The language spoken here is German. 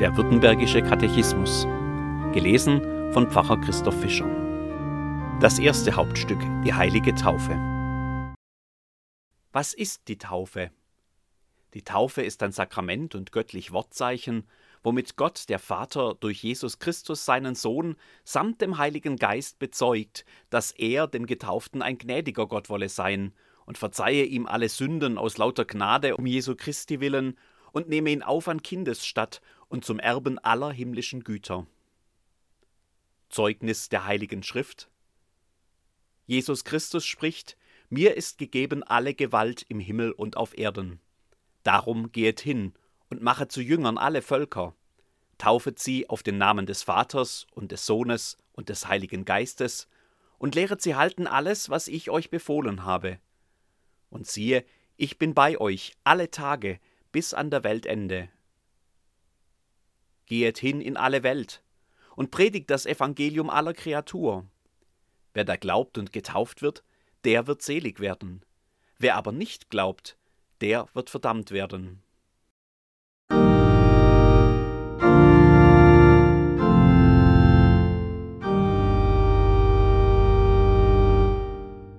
Der Württembergische Katechismus. Gelesen von Pfarrer Christoph Fischer. Das erste Hauptstück, die heilige Taufe. Was ist die Taufe? Die Taufe ist ein Sakrament und göttlich Wortzeichen, womit Gott der Vater durch Jesus Christus seinen Sohn samt dem Heiligen Geist bezeugt, dass er dem Getauften ein gnädiger Gott wolle sein und verzeihe ihm alle Sünden aus lauter Gnade um Jesu Christi willen und nehme ihn auf an Kindesstatt und zum Erben aller himmlischen Güter. Zeugnis der Heiligen Schrift Jesus Christus spricht, mir ist gegeben alle Gewalt im Himmel und auf Erden. Darum gehet hin und machet zu Jüngern alle Völker, taufet sie auf den Namen des Vaters und des Sohnes und des Heiligen Geistes und lehret sie halten alles, was ich euch befohlen habe. Und siehe, ich bin bei euch alle Tage bis an der Weltende. Gehet hin in alle Welt und predigt das Evangelium aller Kreatur. Wer da glaubt und getauft wird, der wird selig werden. Wer aber nicht glaubt, der wird verdammt werden.